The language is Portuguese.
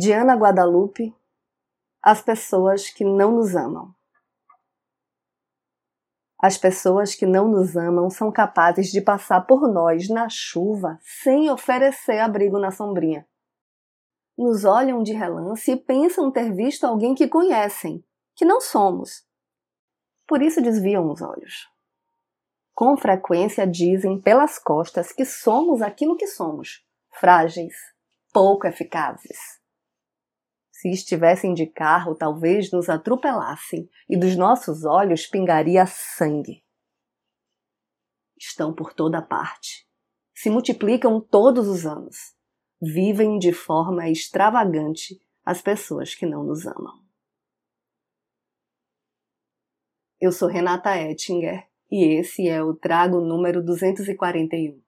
Diana Guadalupe, as pessoas que não nos amam. As pessoas que não nos amam são capazes de passar por nós na chuva sem oferecer abrigo na sombrinha. Nos olham de relance e pensam ter visto alguém que conhecem, que não somos. Por isso desviam os olhos. Com frequência dizem pelas costas que somos aquilo que somos, frágeis, pouco eficazes. Se estivessem de carro, talvez nos atropelassem e dos nossos olhos pingaria sangue. Estão por toda parte. Se multiplicam todos os anos. Vivem de forma extravagante as pessoas que não nos amam. Eu sou Renata Ettinger e esse é o Trago número 241.